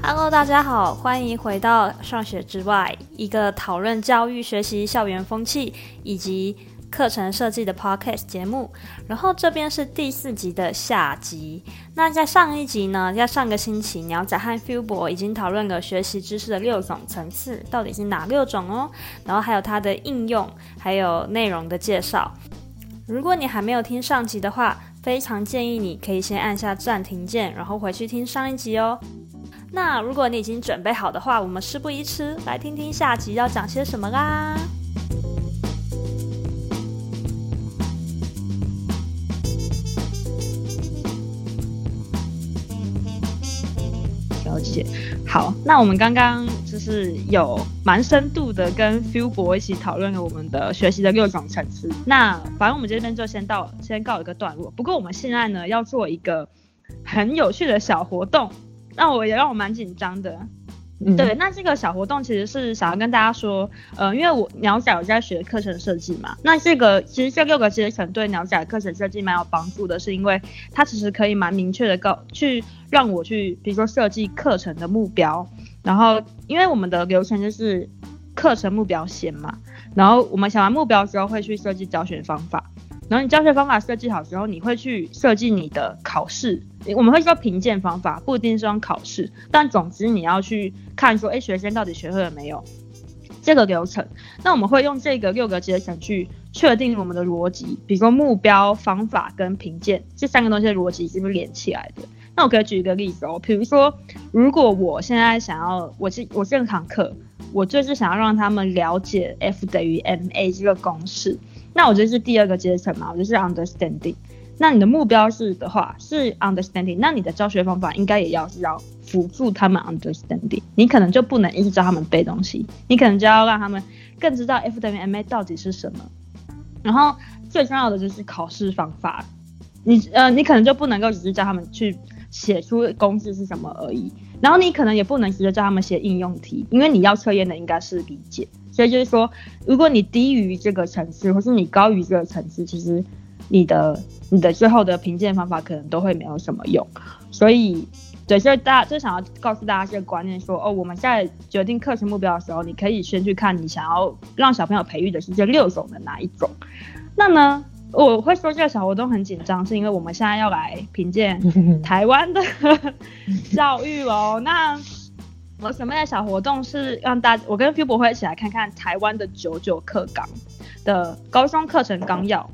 Hello，大家好，欢迎回到上学之外，一个讨论教育、学习、校园风气以及课程设计的 Podcast 节目。然后这边是第四集的下集。那在上一集呢，在上个星期，鸟仔和 Fubo 已经讨论了学习知识的六种层次，到底是哪六种哦？然后还有它的应用，还有内容的介绍。如果你还没有听上集的话，非常建议你可以先按下暂停键，然后回去听上一集哦。那如果你已经准备好的话，我们事不宜迟，来听听下集要讲些什么啦。了解，好，那我们刚刚就是有蛮深度的跟 Phil 博一起讨论了我们的学习的六种层次。那反正我们这边就先到先告一个段落。不过我们现在呢要做一个很有趣的小活动。那我也让我蛮紧张的，嗯，对。那这个小活动其实是想要跟大家说，呃，因为我鸟仔有在学课程设计嘛，那这个其实这六个阶层对鸟仔课程设计蛮有帮助的，是因为它其实可以蛮明确的告去让我去，比如说设计课程的目标，然后因为我们的流程就是课程目标先嘛，然后我们想完目标之后会去设计教学方法。然后你教学方法设计好之后，你会去设计你的考试，我们会说评鉴方法，不一定是用考试，但总之你要去看说，哎，学生到底学会了没有这个流程。那我们会用这个六个阶层去确定我们的逻辑，比如说目标、方法跟评鉴这三个东西的逻辑是不是连起来的。那我可以举一个例子哦，比如说，如果我现在想要，我是我这堂课，我就是想要让他们了解 F 等于 ma 这个公式。那我觉得是第二个阶层嘛，我就是 understanding。那你的目标是的话是 understanding，那你的教学方法应该也要是要辅助他们 understanding。你可能就不能一直教他们背东西，你可能就要让他们更知道 F 等于 ma 到底是什么。然后最重要的就是考试方法，你呃你可能就不能够只是教他们去写出公式是什么而已，然后你可能也不能直接教他们写应用题，因为你要测验的应该是理解。所以就是说，如果你低于这个层次，或是你高于这个层次，其实你的你的最后的评鉴方法可能都会没有什么用。所以，对，所以大家就想要告诉大家这个观念说，说哦，我们在决定课程目标的时候，你可以先去看你想要让小朋友培育的是这六种的哪一种。那呢，我会说这个小活动很紧张，是因为我们现在要来评鉴台湾的 教育哦。那我准备的小活动是让大家，我跟 Phil 博会一起来看看台湾的九九课纲的高中课程纲要。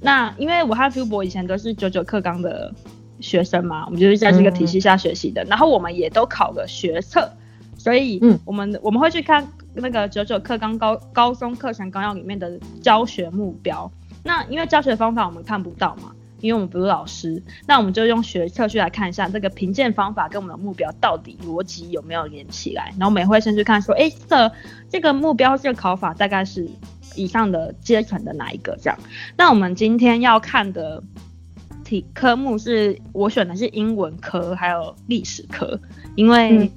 那因为我和 Phil 博以前都是九九课纲的学生嘛，我们就是在这个体系下学习的。嗯、然后我们也都考了学测，所以我们、嗯、我们会去看那个九九课纲高高中课程纲要里面的教学目标。那因为教学方法我们看不到嘛。因为我们不是老师，那我们就用学测去来看一下这个评鉴方法跟我们的目标到底逻辑有没有连起来。然后我们也会先去看说，哎，这这个目标这个考法大概是以上的阶层的哪一个这样。那我们今天要看的题科目是我选的是英文科还有历史科，因为。嗯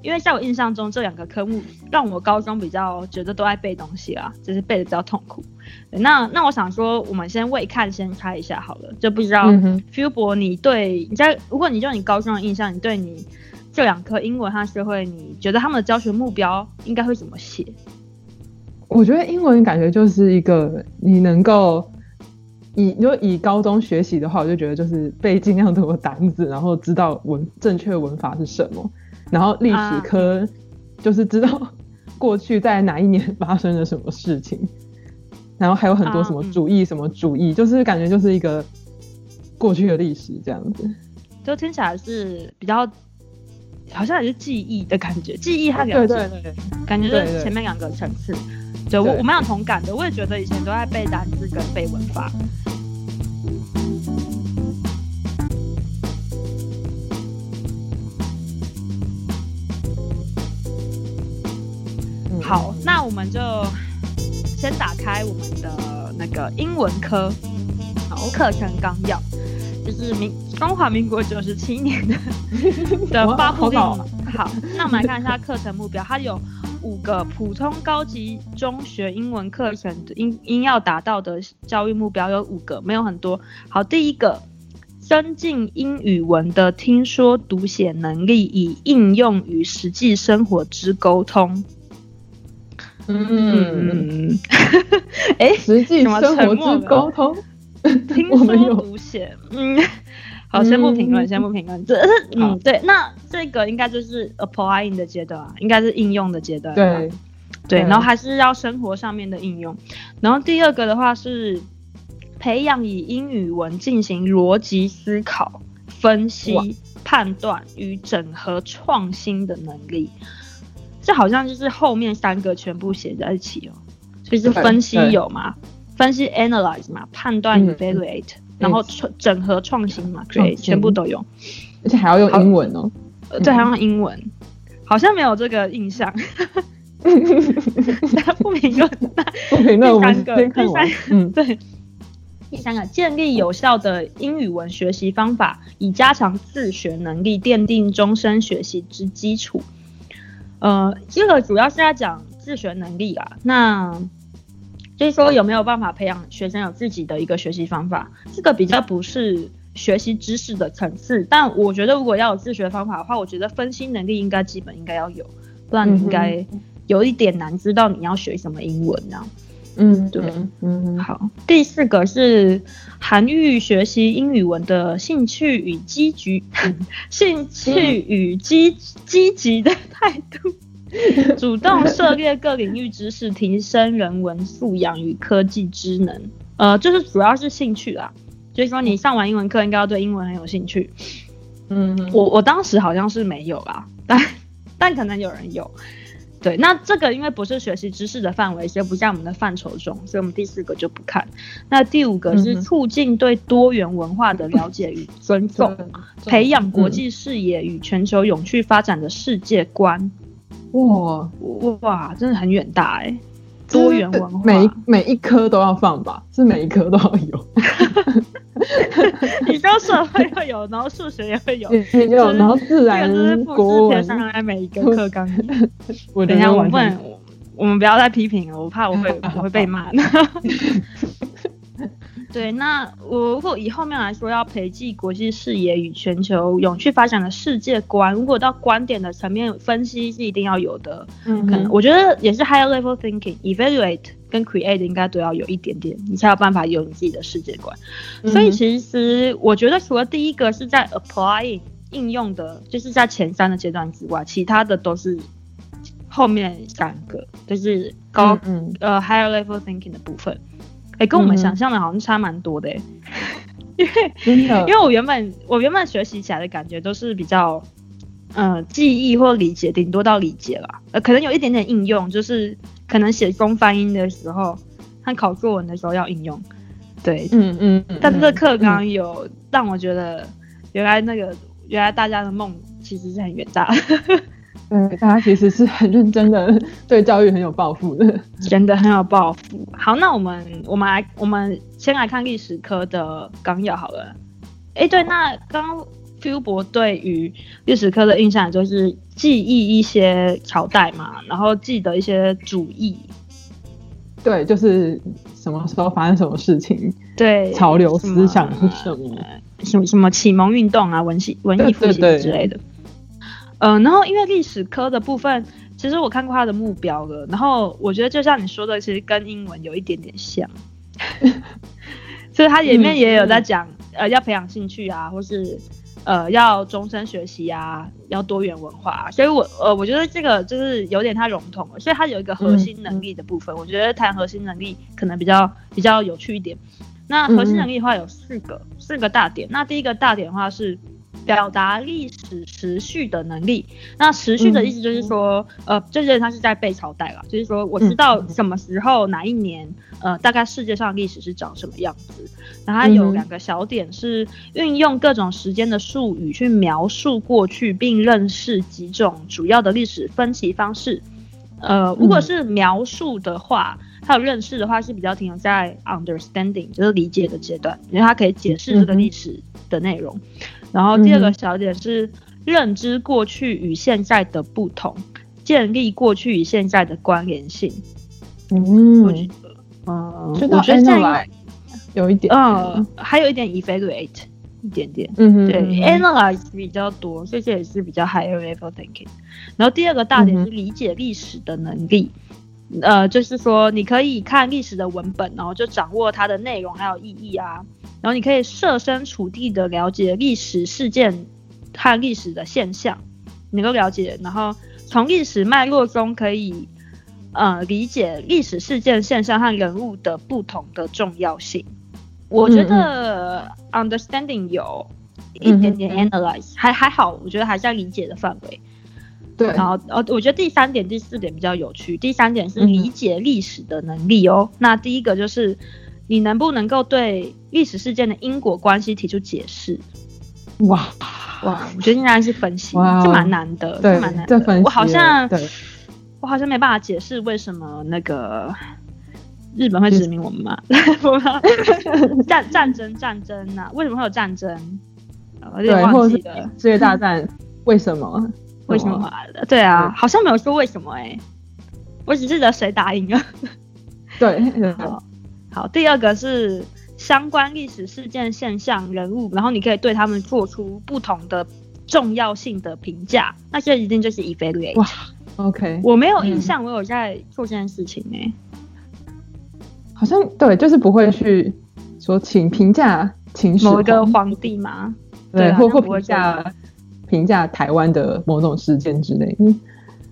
因为在我印象中，这两个科目让我高中比较觉得都爱背东西啦，就是背的比较痛苦。那那我想说，我们先未看先猜一下好了，就不知道 Phil 博你对你在如果你就你高中的印象，你对你这两科英文和社会，你觉得他们的教学目标应该会怎么写？我觉得英文感觉就是一个你能够以如果以高中学习的话，我就觉得就是背尽量多的单字，然后知道文正确文法是什么。然后历史科就是知道 过去在哪一年发生了什么事情，然后还有很多什么主义什么主义，就是感觉就是一个过去的历史这样子，就听起来是比较好像也是记忆的感觉，记忆它两个对对对，感觉是前面两个层次，对我我蛮有同感的，我也觉得以前都在背单词跟背文法。好，那我们就先打开我们的那个英文科，好，课程纲要，就是民中华民国九十七年的 的发布令。好，那我们来看一下课程目标，它有五个普通高级中学英文课程应应要达到的教育目标有五个，没有很多。好，第一个增进英语文的听说读写能力，以应用于实际生活之沟通。嗯，哎、欸，实际生活之沟通，听说读写，嗯，好，先不评论，先不评论，这是，嗯，对，那这个应该就是 applying 的阶段啊，应该是应用的阶段，对，对，然后还是要生活上面的应用，然后第二个的话是培养以英语文进行逻辑思考、分析、判断与整合创新的能力。这好像就是后面三个全部写在一起哦，所以是分析有嘛，分析 analyze 嘛，判断 evaluate，、嗯、然后创整合创新嘛，对，全部都有，而且还要用英文哦，对，还要用英文，好像没有这个印象。不评论，不评论，第三个第三个，嗯，对，第三个，建立有效的英语文学习方法，以加强自学能力，奠定终身学习之基础。呃，这个主要是在讲自学能力啊。那就是说有没有办法培养学生有自己的一个学习方法？这个比较不是学习知识的层次，但我觉得如果要有自学方法的话，我觉得分析能力应该基本应该要有，不然你应该有一点难知道你要学什么英文这样。嗯，对，嗯，好。第四个是涵育学习英语文的兴趣与积极，兴趣与积积极的态度，主动涉猎各领域知识，提升人文素养与科技知能。呃，就是主要是兴趣啦，就是说你上完英文课应该要对英文很有兴趣。嗯，我我当时好像是没有啦，但但可能有人有。对，那这个因为不是学习知识的范围，所以不在我们的范畴中，所以我们第四个就不看。那第五个是促进对多元文化的了解与尊 重，嗯、培养国际视野与全球永续发展的世界观。哇哇，真的很远大哎、欸！多元文化，每每一科都要放吧？是每一科都要有。你说社会会有，然后数学也会有，也有，然后自然、国文上来每一个课纲。我等一下，我问我们不要再批评了，我怕我会 我会被骂。对，那我如果以后面来说，要培植国际视野与全球永续发展的世界观，如果到观点的层面分析是一定要有的。嗯，可能我觉得也是 higher level thinking、evaluate 跟 create 应该都要有一点点，你才有办法有你自己的世界观。嗯、所以其实我觉得除了第一个是在 applying 应用的，就是在前三的阶段之外，其他的都是后面三个，就是高嗯，嗯。呃 higher level thinking 的部分。哎、欸，跟我们想象的好像差蛮多的哎，因为因为我原本我原本学习起来的感觉都是比较，呃，记忆或理解，顶多到理解啦，呃，可能有一点点应用，就是可能写中翻英的时候和考作文的时候要应用，对，嗯嗯，嗯，但是这课纲有让我觉得，原来那个原来大家的梦其实是很远大的。对，大家其实是很认真的，对教育很有抱负的，真的很有抱负。好，那我们我们来，我们先来看历史科的纲要好了。哎，对，那刚 Phil 博对于历史科的印象就是记忆一些朝代嘛，然后记得一些主义。对，就是什么时候发生什么事情，对，潮流思想是什么，什么什么启蒙运动啊，文系文艺复兴之类的。嗯、呃，然后因为历史科的部分，其实我看过他的目标了，然后我觉得就像你说的，其实跟英文有一点点像，所以他里面也有在讲，嗯、呃，要培养兴趣啊，或是呃，要终身学习啊，要多元文化、啊，所以我呃，我觉得这个就是有点太笼统了，所以它有一个核心能力的部分，嗯、我觉得谈核心能力可能比较比较有趣一点。那核心能力的话有四个、嗯、四个大点，那第一个大点的话是。表达历史时序的能力，那时序的意思就是说，嗯、呃，就是他是在背朝代了，就是说我知道什么时候哪一年，呃，大概世界上历史是长什么样子。然后它有两个小点是运用各种时间的术语去描述过去，并认识几种主要的历史分歧方式。呃，如果是描述的话，还有认识的话是比较停留在 understanding，就是理解的阶段，因为它可以解释这个历史的内容。然后第二个小点是认知过去与现在的不同，建立过去与现在的关联性。嗯，我觉得，嗯，我觉得这样有一点，嗯，还有一点 evaluate，一点点。嗯哼，对，analyze 比较多，所以这也是比较 higher level thinking。然后第二个大点是理解历史的能力，嗯、呃，就是说你可以看历史的文本，然后就掌握它的内容还有意义啊。然后你可以设身处地的了解历史事件和历史的现象，能够了解，然后从历史脉络中可以呃理解历史事件现象和人物的不同的重要性。我觉得 understanding 有一点点 analyze，、嗯、还还好，我觉得还在理解的范围。对，然后呃，我觉得第三点、第四点比较有趣。第三点是理解历史的能力哦。嗯、那第一个就是你能不能够对历史事件的因果关系提出解释？哇哇，我觉得应该是分析，哇这蛮难的，对，这蛮难的。分析我好像对我好像没办法解释为什么那个。日本会殖民我们嘛？战战争战争呐、啊？为什么会有战争？我有点忘记了。世界大战为什么？为什么？对啊，好像没有说为什么哎、欸，我只记得谁打赢了。对，好，好。第二个是相关历史事件、现象、人物，然后你可以对他们做出不同的重要性的评价。那这一定就是 evaluate。哇，OK，我没有印象，我有在做这件事情哎、欸。好像对，就是不会去说请评价，请某一个皇帝吗？对，或或评价评价台湾的某种事件之类。嗯，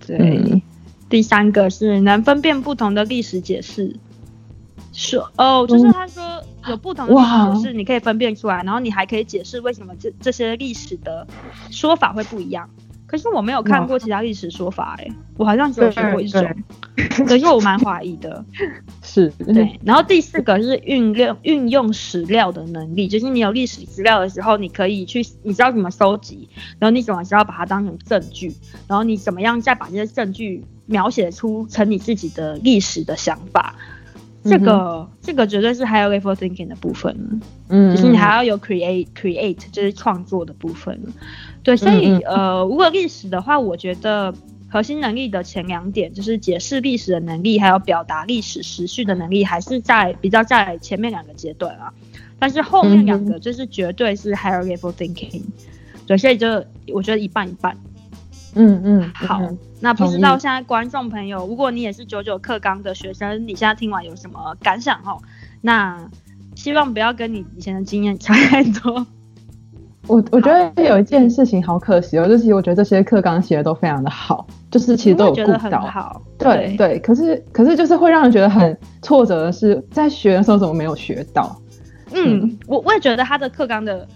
对。嗯、第三个是能分辨不同的历史解释，说哦，就是他说有不同的解释，你可以分辨出来，然后你还可以解释为什么这这些历史的说法会不一样。可是我没有看过其他历史说法、欸，哎，我好像只有学过一种，可是我蛮怀疑的。是，对。然后第四个是运用运用史料的能力，就是你有历史资料的时候，你可以去，你知道怎么收集，然后你怎么知道把它当成证据，然后你怎么样再把这些证据描写出成你自己的历史的想法。这个、嗯、这个绝对是 higher level thinking 的部分，嗯，就是你还要有 create create 就是创作的部分，对，所以呃，如果历史的话，我觉得核心能力的前两点就是解释历史的能力，还有表达历史时序的能力，还是在比较在前面两个阶段啊，但是后面两个就是绝对是 higher level thinking，对，所以就我觉得一半一半。嗯嗯，好，嗯、那不知道现在观众朋友，如果你也是九九课纲的学生，你现在听完有什么感想哦？那希望不要跟你以前的经验差太多。我我觉得有一件事情好可惜哦，就是我觉得这些课纲写的都非常的好，就是其实都有顾到，好，对对，对。可是可是就是会让人觉得很挫折的是，在学的时候怎么没有学到？嗯，嗯我我也觉得他的课纲的。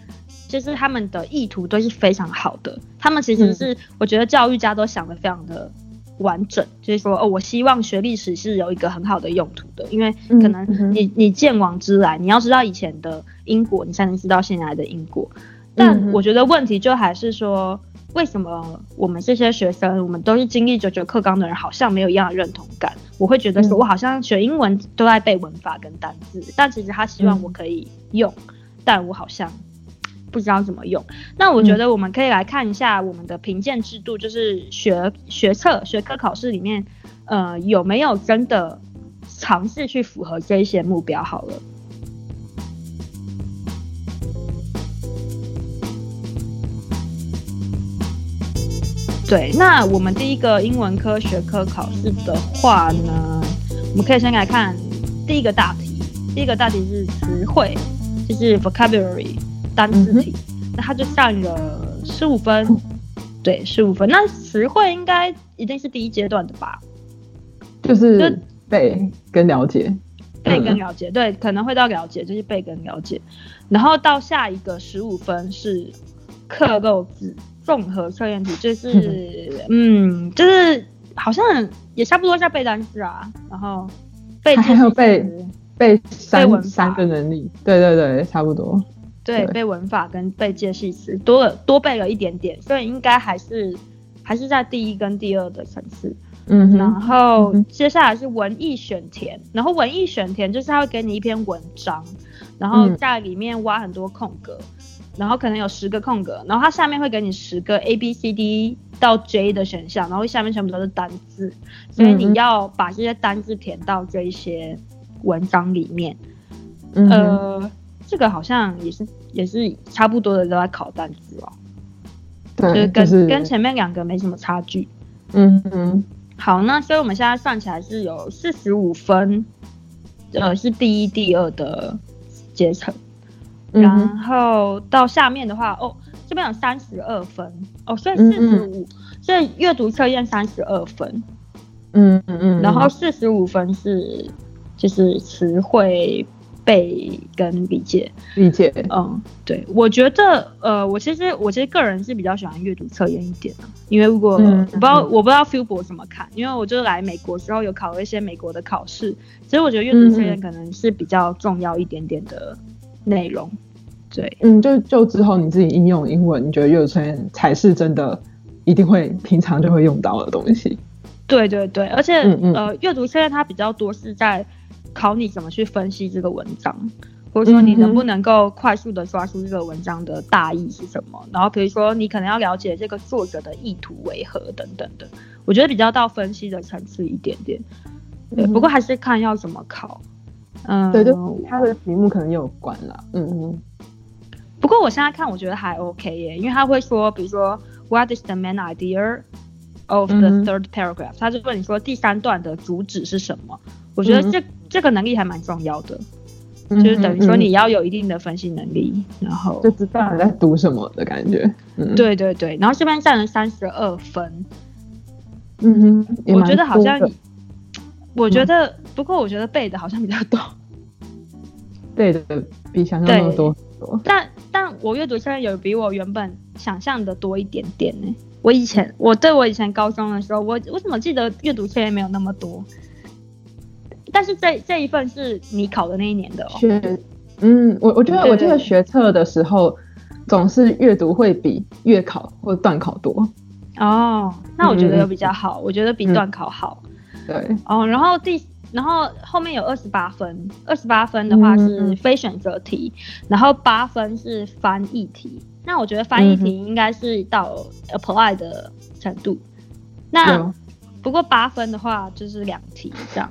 其实他们的意图都是非常好的，他们其实是我觉得教育家都想的非常的完整，嗯、就是说哦，我希望学历史是有一个很好的用途的，因为可能你你见往知来，你要知道以前的因果，你才能知道现在的因果。但我觉得问题就还是说，为什么我们这些学生，我们都是经历九九课纲的人，好像没有一样的认同感？我会觉得说我好像学英文都在背文法跟单字，但其实他希望我可以用，但我好像。不知道怎么用，那我觉得我们可以来看一下我们的评鉴制度，就是学学测学科考试里面，呃，有没有真的尝试去符合这一些目标？好了，对，那我们第一个英文科学科考试的话呢，我们可以先来看第一个大题，第一个大题是词汇，就是 vocabulary。单字题，嗯、那他就占了十五分，嗯、对，十五分。那词汇应该一定是第一阶段的吧？就是背跟了解，背跟了解，嗯、对，可能会到了解，就是背跟了解。然后到下一个十五分是克漏字综合测验题，就是嗯，嗯，就是好像也差不多在背单词啊，然后背还有背背三背三个能力，对对对，差不多。对，背文法跟背介系词多了多背了一点点，所以应该还是还是在第一跟第二的层次。嗯，然后接下来是文艺选填，然后文艺选填就是他会给你一篇文章，然后在里面挖很多空格，嗯、然后可能有十个空格，然后它下面会给你十个 A B C D 到 J 的选项，然后下面全部都是单字，所以你要把这些单字填到这一些文章里面。嗯、呃。这个好像也是也是差不多的都在考单字哦。对，就是跟、就是、跟前面两个没什么差距。嗯嗯。好，那所以我们现在算起来是有四十五分，呃，是第一、第二的阶层。嗯、然后到下面的话，哦，这边有三十二分，哦，所以四十五，所以阅读测验三十二分。嗯嗯嗯。然后四十五分是就是词汇。背跟理解，理解，嗯，对，我觉得，呃，我其实我其实个人是比较喜欢阅读测验一点的，因为如果、嗯、我不知道我不知道 Fubo 怎么看，因为我就来美国之后有考了一些美国的考试，其实我觉得阅读测验可能是比较重要一点点的内容，对，嗯，就就之后你自己应用英文，你觉得阅读测验才是真的一定会平常就会用到的东西，对对对，而且、嗯嗯、呃，阅读测验它比较多是在。考你怎么去分析这个文章，或者说你能不能够快速的抓住这个文章的大意是什么？嗯、然后比如说你可能要了解这个作者的意图为何等等的，我觉得比较到分析的层次一点点。对，不过还是看要怎么考。嗯，对，对他的题目可能有关了。嗯嗯。不过我现在看我觉得还 OK 耶，因为他会说，比如说 What is the main idea of the third paragraph？、嗯、他就问你说第三段的主旨是什么？我觉得这、嗯、这个能力还蛮重要的，就是等于说你要有一定的分析能力，嗯、然后就知道你在读什么的感觉。嗯、对对对，然后这边占了三十二分。嗯哼，我觉得好像，我觉得、嗯、不过我觉得背的好像比较多，背的比想象中多。但但我阅读现在有比我原本想象的多一点点呢。我以前我对我以前高中的时候，我我怎么记得阅读现在没有那么多？但是这这一份是你考的那一年的哦。学，嗯，我我觉得我记得学测的时候，总是阅读会比月考或段考多。哦，那我觉得有比较好，嗯、我觉得比段考好。嗯、对。哦，然后第然后后面有二十八分，二十八分的话是非选择题，嗯、然后八分是翻译题。那我觉得翻译题应该是到 apply 的程度。嗯、那。不过八分的话就是两题这样，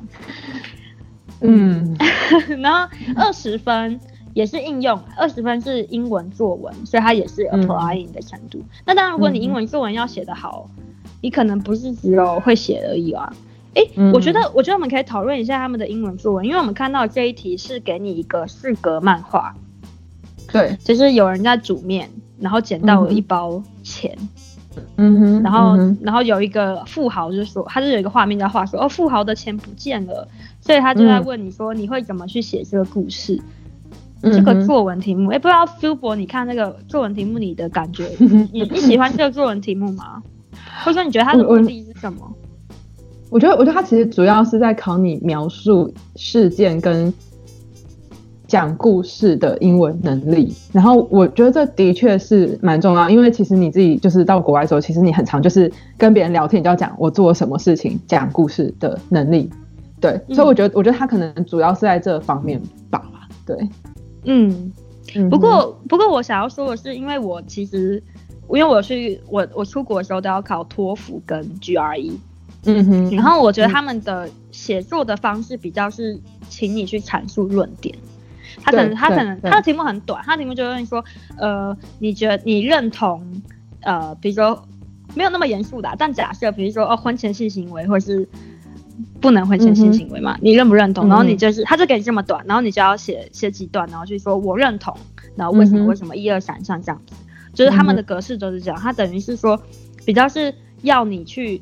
嗯，然后二十分也是应用，二十分是英文作文，所以它也是 applying 的程度。嗯、那当然，如果你英文作文要写得好，嗯、你可能不是只有会写而已啊。哎、欸，嗯、我觉得，我觉得我们可以讨论一下他们的英文作文，因为我们看到这一题是给你一个四格漫画，对，就是有人在煮面，然后捡到了一包钱。嗯嗯哼，然后，嗯、然后有一个富豪就说，他就有一个画面在画说，哦，富豪的钱不见了，所以他就在问你说，你会怎么去写这个故事？嗯、这个作文题目，哎，不知道 Fubo 你看那个作文题目，你的感觉，你你喜欢这个作文题目吗？或者说你觉得它的目的是什么？我，我觉得，我觉得它其实主要是在考你描述事件跟。讲故事的英文能力，然后我觉得这的确是蛮重要，因为其实你自己就是到国外的时候，其实你很常就是跟别人聊天，你就要讲我做什么事情，讲故事的能力，对，嗯、所以我觉得，我觉得他可能主要是在这方面吧，对，嗯，不过不过我想要说的是，因为我其实因为我去我我出国的时候都要考托福跟 GRE，嗯哼，然后我觉得他们的写作的方式比较是请你去阐述论点。他可能，他可能，他的题目很短，他的题目就问你说，呃，你觉得你认同，呃，比如说没有那么严肃的，但假设，比如说哦，婚前性行为或是不能婚前性行为嘛，嗯、你认不认同？然后你就是，他就给你这么短，然后你就要写写几段，然后去说我认同，然后为什么、嗯、为什么一二三像这样子，就是他们的格式都是这样，他等于是说比较是要你去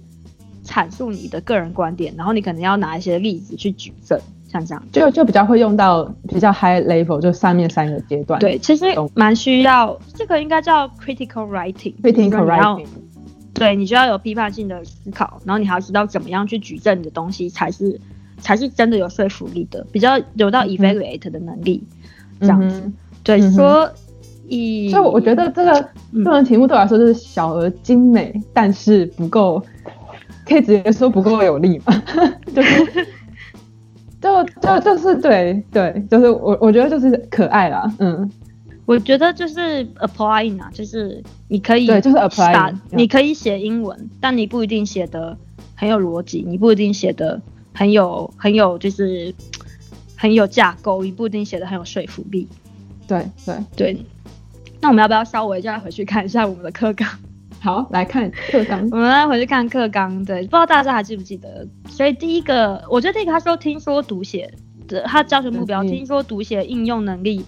阐述你的个人观点，然后你可能要拿一些例子去举证。像这样，就就比较会用到比较 high level，就上面三个阶段。对，其实蛮需要，这个应该叫 critical writing。critical writing。对，你就要有批判性的思考，然后你还要知道怎么样去举证你的东西才是才是真的有说服力的，比较有到 evaluate 的能力。嗯、这样子，嗯、对，所以所以我觉得这个作文题目对我来说就是小而精美，嗯、但是不够，可以直接说不够有力嘛，就是。就就就是对对，就是我我觉得就是可爱啦，嗯，我觉得就是 applying 啊，就是你可以对，就是 applying，你可以写英文，但你不一定写的很有逻辑，你不一定写的很有很有就是很有架构，你不一定写的很有说服力，对对对。那我们要不要稍微再回去看一下我们的课纲？好，来看课纲。我们来回去看课纲。对，不知道大家还记不记得？所以第一个，我觉得第一个他说听说读写的，他教学目标、嗯、听说读写应用能力。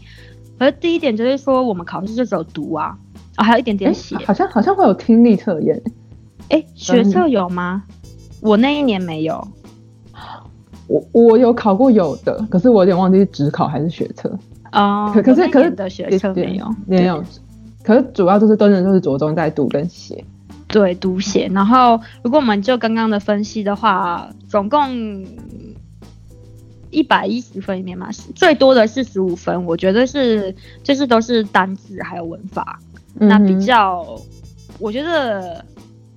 而第一点就是说，我们考试就只有读啊，啊，还有一点点写。好像好像会有听力测验。哎，学测有吗？嗯、我那一年没有。我我有考过有的，可是我有点忘记是只考还是学测。哦，可可是可是的学测没有，没有。可是主要就是真的就是着重在读跟写，对，读写。然后如果我们就刚刚的分析的话，总共一百一十分里面嘛，最多的是十五分，我觉得是就是都是单字还有文法，嗯、那比较我觉得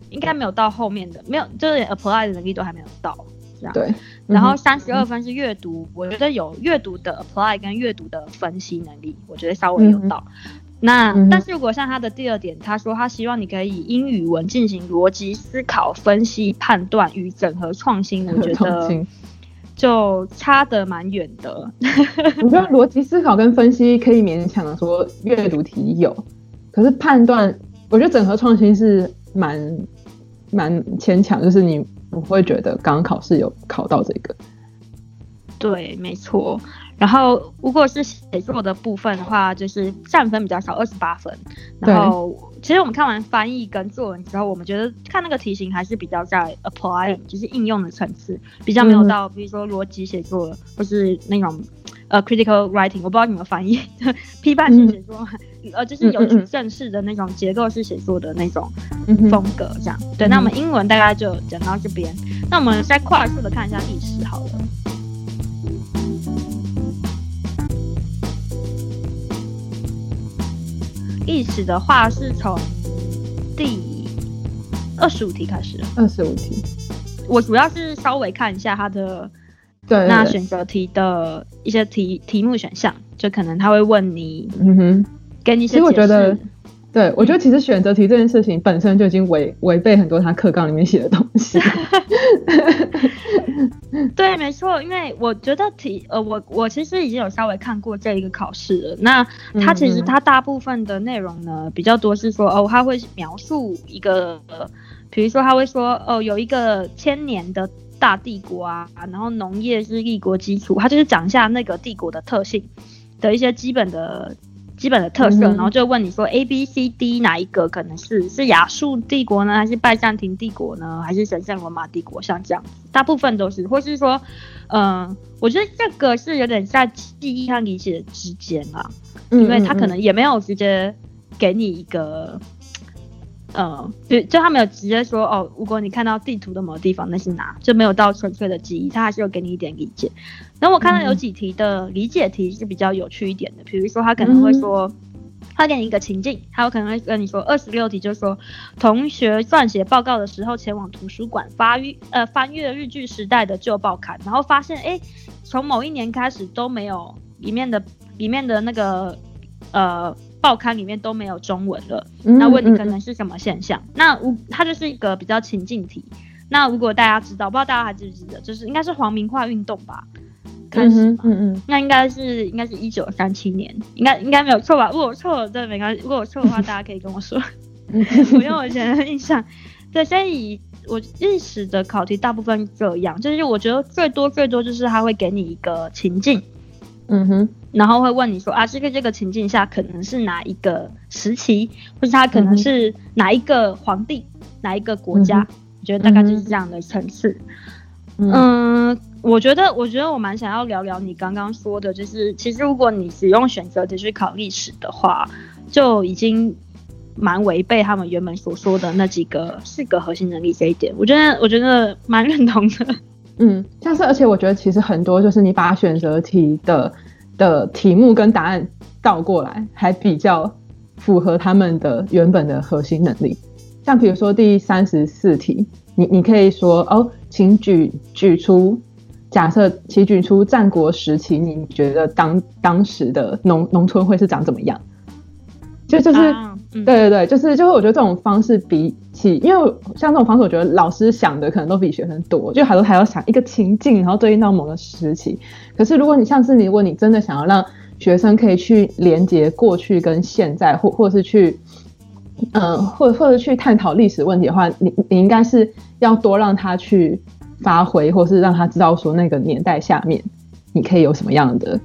应该没有到后面的，没有就是 apply 的能力都还没有到。这样。对，然后三十二分是阅读，嗯，我觉得有阅读的 apply 跟阅读的分析能力，我觉得稍微有到。嗯、那、嗯、但是如果像他的第二点，他说他希望你可以以英语文进行逻辑思考、分析、判断与整合创新，我觉得 就差得蛮远的。我觉得逻辑思考跟分析可以勉强的说阅读题有，可是判断，我觉得整合创新是蛮蛮牵强，就是你。不会觉得刚刚考试有考到这个，对，没错。然后如果是写作的部分的话，就是占分比较少，二十八分。然后其实我们看完翻译跟作文之后，我们觉得看那个题型还是比较在 apply，就是应用的层次，比较没有到，比如说逻辑写作或是那种。呃、uh,，critical writing，我不知道你们翻译，批判性写作，嗯，呃，就是有举证式的那种结构式写作的那种风格，这样，嗯。对，那我们英文大概就讲到这边，嗯，那我们再快速的看一下历史好了。历史的话是从第二十五题开始，二十五题，我主要是稍微看一下它的。对，那选择题的一些题题目选项，就可能他会问你，嗯哼，给你一些解释。其实我觉得，对，我觉得其实选择题这件事情本身就已经违违背很多他课纲里面写的东西。对，没错，因为我觉得题，呃，我我其实已经有稍微看过这一个考试了。那它其实它大部分的内容呢，比较多是说，哦，他会描述一个，呃，比如说他会说，哦，有一个千年的。大帝国啊，然后农业是立国基础，他就是讲一下那个帝国的特性的一些基本的基本的特色，嗯、然后就问你说 A B C D 哪一个可能是是亚述帝国呢，还是拜占庭帝国呢，还是神圣罗马帝国？像这样子，大部分都是，或是说，嗯、呃，我觉得这个是有点在记忆和理解之间啊，因为他可能也没有直接给你一个。呃，就就他没有直接说哦，如果你看到地图的某个地方，那是哪，就没有到纯粹的记忆，他还是有给你一点理解。然后我看到有几题的理解题是比较有趣一点的，比如说他可能会说，他给你一个情境，他有可能会跟你说二十六题，就是说同学撰写报告的时候前往图书馆发阅呃翻阅日据时代的旧报刊，然后发现哎，从某一年开始都没有里面的里面的那个呃。报刊里面都没有中文了，那问你可能是什么现象？嗯嗯嗯，那我它就是一个比较情境题。那如果大家知道，不知道大家还记不记得，就是应该是皇民化运动吧？开始嘛，嗯嗯，那应该是应该是一九三七年，应该应该没有错吧？如果我错了，对，没关系。如果我错的话，大家可以跟我说。我用我以前的印象，对，所以我历史的考题大部分这样，就是我觉得最多最多就是他会给你一个情境。嗯哼，然后会问你说啊，这个这个情境下可能是哪一个时期，或是他可能是哪一个皇帝，嗯、哪一个国家？我、嗯、觉得大概就是这样的层次。嗯，嗯我觉得，我觉得我蛮想要聊聊你刚刚说的，就是其实如果你使用选择题去考历史的话，就已经蛮违背他们原本所说的那几个四个核心能力这一点。我觉得，我觉得蛮认同的。嗯，但是，而且我觉得其实很多就是你把选择题的的题目跟答案倒过来，还比较符合他们的原本的核心能力。像比如说第三十四题，你你可以说哦，请举举出假设，请举出战国时期，你觉得当当时的农农村会是长怎么样？就就是。啊对对对，就是就是，我觉得这种方式比起，因为像这种方式，我觉得老师想的可能都比学生多，就还都还要想一个情境，然后对应到某个时期。可是如果你像是你，如果你真的想要让学生可以去连接过去跟现在，或或是去，嗯、呃，或或者去探讨历史问题的话，你你应该是要多让他去发挥，或是让他知道说那个年代下面你可以有什么样的，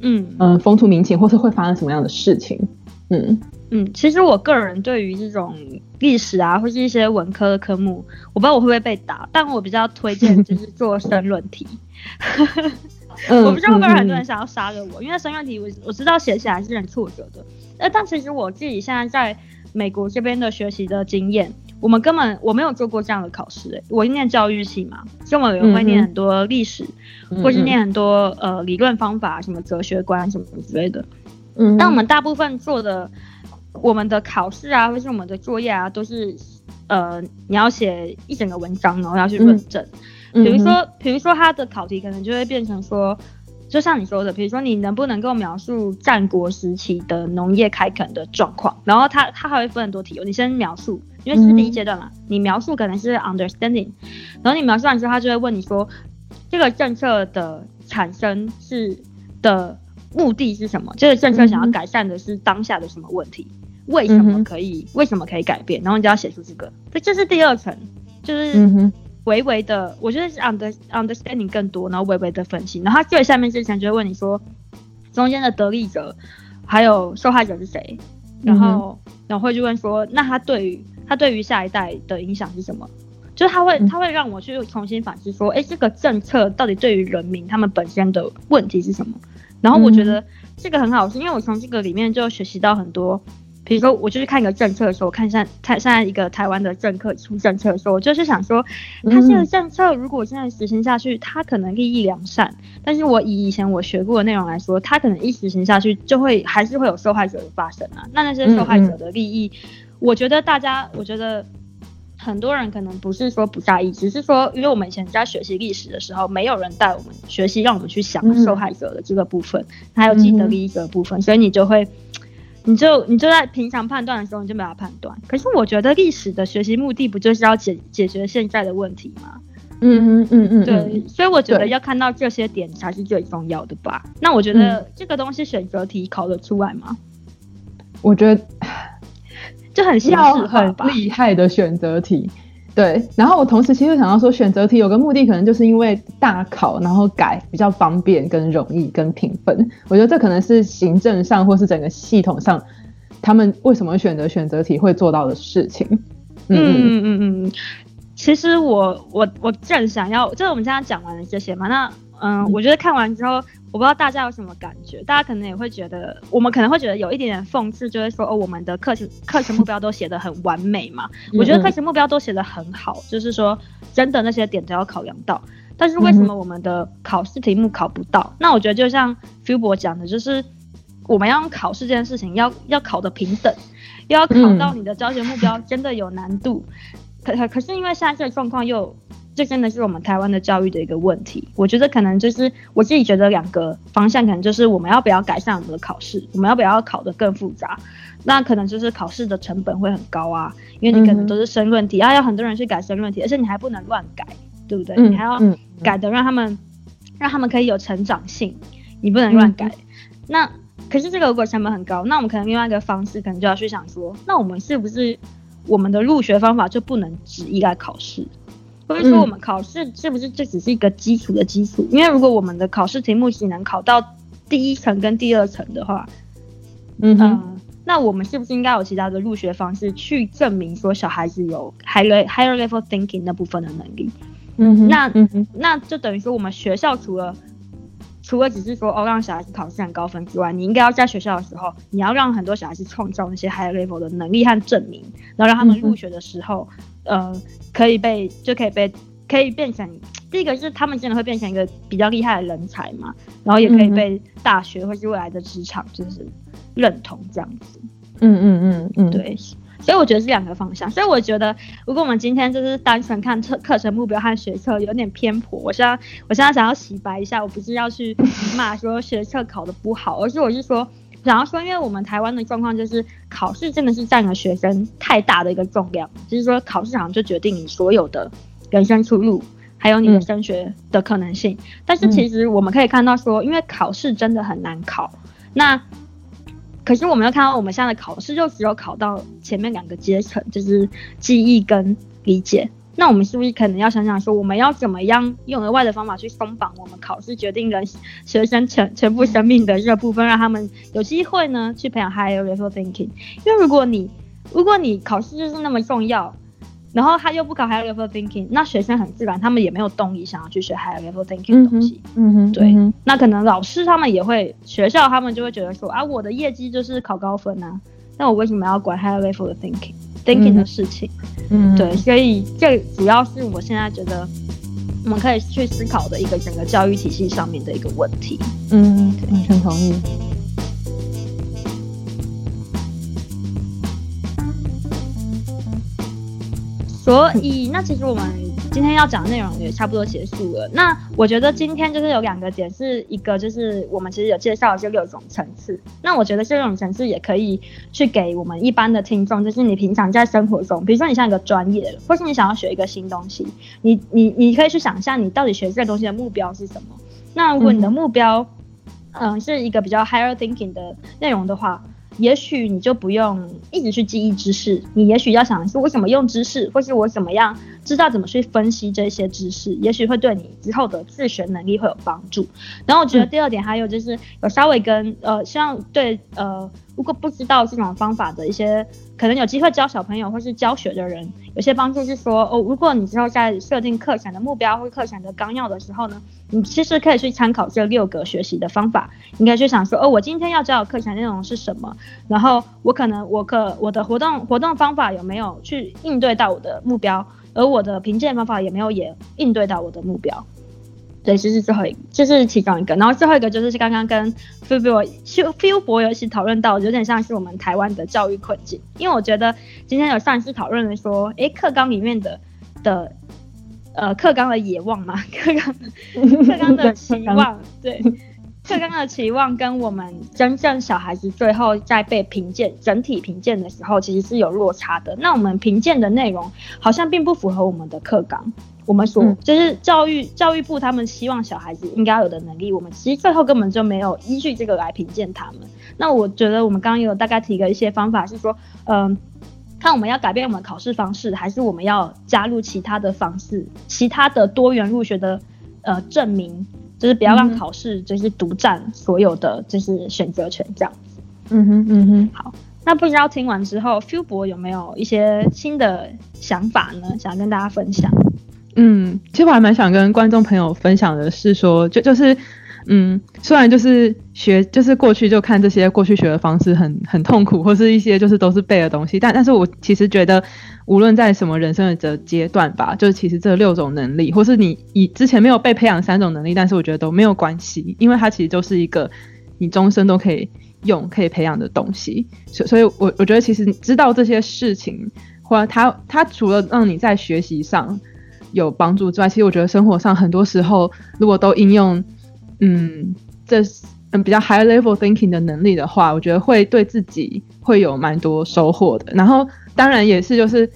嗯嗯、呃，风土民情，或是会发生什么样的事情，嗯。嗯，其实我个人对于这种历史啊，或是一些文科的科目，我不知道我会不会被打，但我比较推荐就是做申论题。我不知道会不会很多人想要杀了我，因为申论题我我知道写起来是很挫折的。呃，但其实我自己现在在美国这边的学习的经验，我们根本我没有做过这样的考试。哎，我念教育系嘛，所以我们会念很多历史，或是念很多呃理论方法，什么哲学观什么之类的。嗯，但我们大部分做的。我们的考试啊，或是我们的作业啊，都是，呃，你要写一整个文章，然后要去论证。嗯、比如说，嗯、比如说他的考题可能就会变成说，就像你说的，比如说你能不能够描述战国时期的农业开垦的状况？然后他他还会分很多题，你先描述，因为这是第一阶段嘛，嗯、你描述可能是 understanding，然后你描述完之后，他就会问你说，这个政策的产生是的目的是什么？这个政策想要改善的是当下的什么问题？为什么可以？嗯、为什么可以改变？然后你就要写出这个，这这是第二层，就是微微的，我觉得是 under understanding 更多，然后微微的分析。然后他最下面之前就会问你说，中间的得利者还有受害者是谁？然后、嗯、然后会就问说，那他对于他对于下一代的影响是什么？就是他会他会让我去重新反思说，哎，这个政策到底对于人民他们本身的问题是什么？然后我觉得这个很好，是因为我从这个里面就学习到很多。比如说，我就是看一个政策的时候，我看现在台现在一个台湾的政客出政策的时候，我就是想说，他这个政策如果现在实行下去，他可能利益良善，但是我以以前我学过的内容来说，他可能一实行下去，就会还是会有受害者的发生啊。那那些受害者的利益，我觉得大家，我觉得很多人可能不是说不在意，只是说，因为我们以前在学习历史的时候，没有人带我们学习，让我们去想受害者的这个部分，还有既得利益者的部分，所以你就会。你就你就在平常判断的时候，你就没法判断。可是我觉得历史的学习目的不就是要解解决现在的问题吗？嗯嗯嗯嗯，对，所以我觉得要看到这些点才是最重要的吧。那我觉得这个东西选择题考得出来吗？我觉得就很适合很厉害的选择题。对，然后我同时其实想要说，选择题有个目的，可能就是因为大考，然后改比较方便、跟容易、跟评分。我觉得这可能是行政上或是整个系统上，他们为什么选择选择题会做到的事情。嗯嗯嗯嗯嗯。其实我我我正想要，就是我们刚刚讲完了这些嘛，那嗯，嗯我觉得看完之后。我不知道大家有什么感觉，大家可能也会觉得，我们可能会觉得有一点点讽刺，就是说，哦，我们的课程课程目标都写得很完美嘛。我觉得课程目标都写得很好，就是说，真的那些点都要考量到。但是为什么我们的考试题目考不到？那我觉得就像 Phil 博讲的，就是我们要用考试这件事情要要考的平等，要考到你的教学目标真的有难度。可可可是因为现在这个状况又。这真的是我们台湾的教育的一个问题。我觉得可能就是我自己觉得两个方向，可能就是我们要不要改善我们的考试，我们要不要考得更复杂？那可能就是考试的成本会很高啊，因为你可能都是申论题，啊，要很多人去改申论题，而且你还不能乱改，对不对？嗯、你还要改的让他们让他们可以有成长性，你不能乱改。嗯、那可是这个如果成本很高，那我们可能另外一个方式，可能就要去想说，那我们是不是我们的入学方法就不能只依赖考试？或者说我们考试是不是这只是一个基础的基础？因为如果我们的考试题目只能考到第一层跟第二层的话，嗯哼、呃，那我们是不是应该有其他的入学方式去证明说小孩子有 higher higher level thinking 那部分的能力？嗯哼，那嗯哼，那就等于说我们学校除了除了只是说哦让小孩子考试很高分之外，你应该要在学校的时候，你要让很多小孩子创造那些 higher level 的能力和证明，然后让他们入学的时候。嗯呃，可以被就可以被可以变成第一个是他们真的会变成一个比较厉害的人才嘛，然后也可以被大学或是未来的职场就是认同这样子。嗯嗯嗯嗯，对，所以我觉得是两个方向。所以我觉得如果我们今天就是单纯看课课程目标和学测有点偏颇，我现在我现在想要洗白一下，我不是要去骂说学测考的不好，而是我是说。然后说，因为我们台湾的状况就是考试真的是占了学生太大的一个重量，就是说考试好像就决定你所有的人生出路，还有你的升学的可能性。嗯、但是其实我们可以看到说，因为考试真的很难考，那可是我们又看到我们现在的考试就只有考到前面两个阶层，就是记忆跟理解。那我们是不是可能要想想说，我们要怎么样用额外的方法去松绑我们考试决定了学生全全部生命的这部分，让他们有机会呢去培养 higher level thinking？因为如果你如果你考试就是那么重要，然后他又不考 higher level thinking，那学生很自然他们也没有动力想要去学 higher level thinking 的东西。嗯哼，对。嗯、那可能老师他们也会，学校他们就会觉得说啊，我的业绩就是考高分啊，那我为什么要管 higher level 的 thinking？thinking 的事情，嗯，对，所以这主要是我现在觉得我们可以去思考的一个整个教育体系上面的一个问题。嗯，完全同意。所以，那其实我们。今天要讲的内容也差不多结束了。那我觉得今天就是有两个点，是一个就是我们其实有介绍这六种层次。那我觉得这六种层次也可以去给我们一般的听众，就是你平常在生活中，比如说你像一个专业，或是你想要学一个新东西，你你你可以去想一下，你到底学这个东西的目标是什么。那如果你的目标，嗯、是一个比较 higher thinking 的内容的话。也许你就不用一直去记忆知识，你也许要想的是我怎么用知识，或是我怎么样知道怎么去分析这些知识，也许会对你之后的自学能力会有帮助。然后我觉得第二点还有就是有稍微跟呃，像对呃，如果不知道这种方法的一些可能有机会教小朋友或是教学的人，有些帮助是说哦，如果你之后在设定课程的目标或课程的纲要的时候呢，你其实可以去参考这六个学习的方法，你可以去想说，哦，我今天要教的课程内容是什么？然后我可能我可我的活动活动方法有没有去应对到我的目标？而我的评鉴方法有没有也应对到我的目标？对，这是最后一个，这是其中一个。然后最后一个就是刚刚跟 Phil Phil 博有一起讨论到，有点像是我们台湾的教育困境，因为我觉得今天有上一次讨论的说，诶，课纲里面的的。呃，课纲的野望嘛，课纲课纲的期望，对，课纲的期望跟我们真正小孩子最后在被评鉴整体评鉴的时候，其实是有落差的。那我们评鉴的内容好像并不符合我们的课纲，我们所、嗯、就是教育教育部他们希望小孩子应该有的能力，我们其实最后根本就没有依据这个来评鉴他们。那我觉得我们刚刚有大概提了一些方法，是说，嗯、呃。看我们要改变我们考试方式，还是我们要加入其他的方式，其他的多元入学的呃证明，就是不要让考试就是独占所有的就是选择权这样子。嗯哼嗯哼，好，那不知道听完之后，Phil 博有没有一些新的想法呢？想跟大家分享。嗯，其实我还蛮想跟观众朋友分享的是说，就就是。嗯，虽然就是学，就是过去就看这些过去学的方式很很痛苦，或是一些就是都是背的东西，但但是我其实觉得，无论在什么人生的这阶段吧，就是其实这六种能力，或是你以之前没有被培养三种能力，但是我觉得都没有关系，因为它其实就是一个你终身都可以用、可以培养的东西。所所以我，我觉得其实知道这些事情，或它它除了让你在学习上有帮助之外，其实我觉得生活上很多时候如果都应用。嗯，这比较 high level thinking 的能力的话，我觉得会对自己会有蛮多收获的。然后当然也是就是，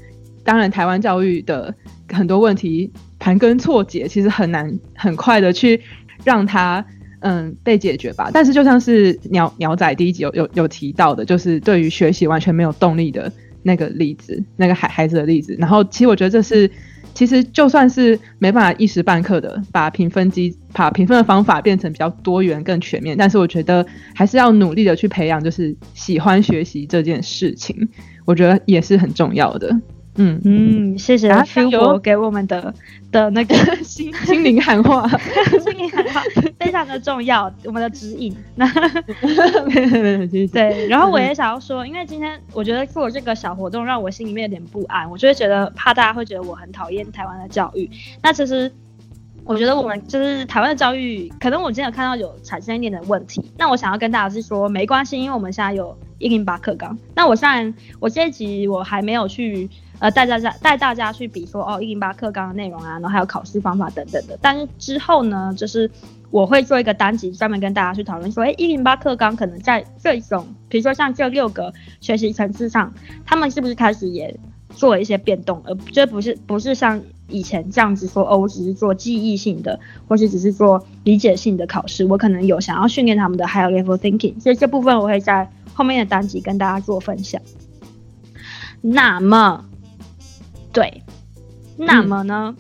当然台湾教育的很多问题盘根错节，其实很难很快的去让它嗯被解决吧。但是就像是鸟鸟仔第一集有有有提到的，就是对于学习完全没有动力的那个例子，那个孩孩子的例子。然后其实我觉得这是。其实就算是没办法一时半刻的把评分机、把评分的方法变成比较多元、更全面，但是我觉得还是要努力的去培养，就是喜欢学习这件事情，我觉得也是很重要的。嗯嗯，谢谢 Phil 博给我们的的那个 心心灵喊话，心灵喊话非常的重要，我们的指引。那对，然后我也想要说，因为今天我觉得做这个小活动让我心里面有点不安，我就会觉得怕大家会觉得我很讨厌台湾的教育。那其实我觉得我们就是台湾的教育，可能我今天有看到有产生一点的问题。那我想要跟大家是说，没关系，因为我们现在有一零八课纲。那我虽然我这一集我还没有去。呃，带大家带大家去比说哦，一零八课纲的内容啊，然后还有考试方法等等的。但是之后呢，就是我会做一个单集，专门跟大家去讨论说，哎，一零八课纲可能在这种，比如说像这六个学习层次上，他们是不是开始也做了一些变动，而这不是不是像以前这样子说，哦，我只是做记忆性的，或是只是做理解性的考试，我可能有想要训练他们的 higher level thinking，所以这部分我会在后面的单集跟大家做分享。那么，对，那么呢？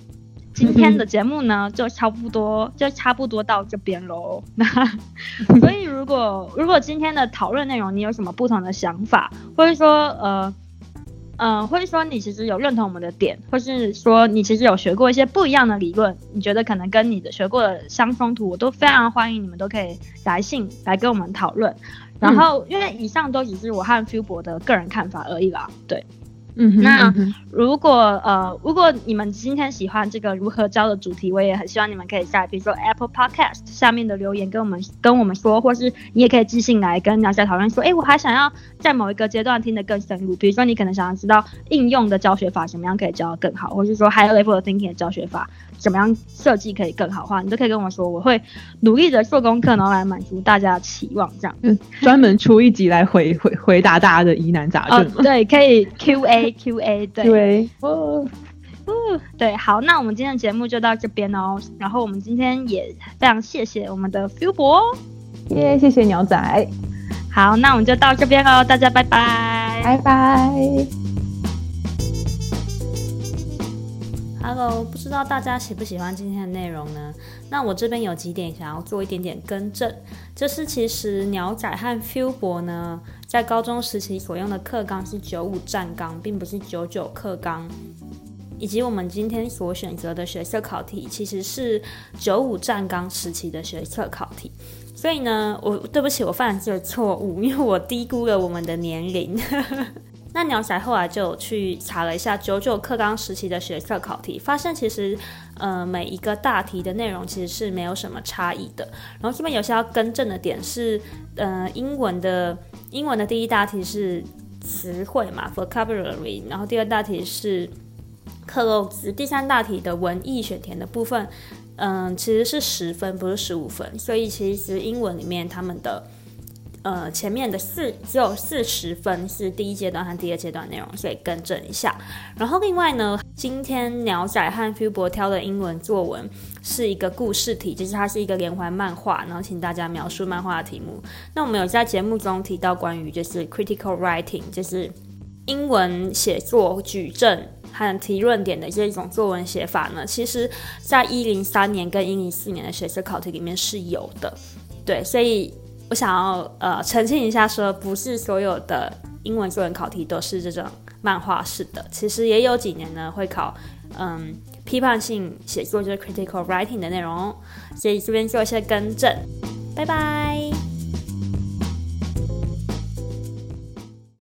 今天的节目呢，就差不多就差不多到这边喽。那 所以，如果如果今天的讨论内容你有什么不同的想法，或者说呃呃，或者说你其实有认同我们的点，或是说你其实有学过一些不一样的理论，你觉得可能跟你的学过的相冲突，我都非常欢迎你们都可以来信来跟我们讨论。然后，因为以上都只是我和 Phil 博的个人看法而已啦，对。嗯，那如果呃，如果你们今天喜欢这个如何教的主题，我也很希望你们可以在比如说 Apple Podcast 下面的留言跟我们跟我们说，或是你也可以寄信来跟大家讨论说，哎，我还想要在某一个阶段听得更深入，比如说你可能想要知道应用的教学法怎么样可以教得更好，或是说 Higher Level Thinking 的教学法。怎么样设计可以更好的话，你都可以跟我说，我会努力的做功课，然后来满足大家的期望，这样。嗯，专门出一集来回回回答大家的疑难杂症。哦，对，可以 Q A Q A，对。对。哦，哦，对，好，那我们今天的节目就到这边哦。然后我们今天也非常谢谢我们的 Phil 博哦，耶，谢谢鸟仔。好，那我们就到这边喽，大家拜拜，拜拜。Hello，不知道大家喜不喜欢今天的内容呢？那我这边有几点想要做一点点更正，就是其实鸟仔和 Phil 博呢，在高中时期所用的课纲是九五战纲，并不是九九课纲，以及我们今天所选择的学测考题，其实是九五战纲时期的学测考题。所以呢，我对不起，我犯了这个错误，因为我低估了我们的年龄。那鸟仔后来就去查了一下九九课纲时期的学测考题，发现其实，呃，每一个大题的内容其实是没有什么差异的。然后这边有些要更正的点是，呃，英文的英文的第一大题是词汇嘛，vocabulary，然后第二大题是克漏字，第三大题的文意选填的部分，嗯、其实是十分，不是十五分。所以其实英文里面他们的。呃，前面的四只有四十分是第一阶段和第二阶段内容，所以更正一下。然后另外呢，今天鸟仔和 Phil 博挑的英文作文是一个故事题，就是它是一个连环漫画，然后请大家描述漫画的题目。那我们有在节目中提到关于就是 critical writing，就是英文写作举证和提论点的这一种作文写法呢，其实在一零三年跟一零四年的学测考题里面是有的。对，所以。我想要呃澄清一下，说不是所有的英文作文考题都是这种漫画式的，其实也有几年呢会考嗯批判性写作，就是 critical writing 的内容，所以这边做一些更正，拜拜。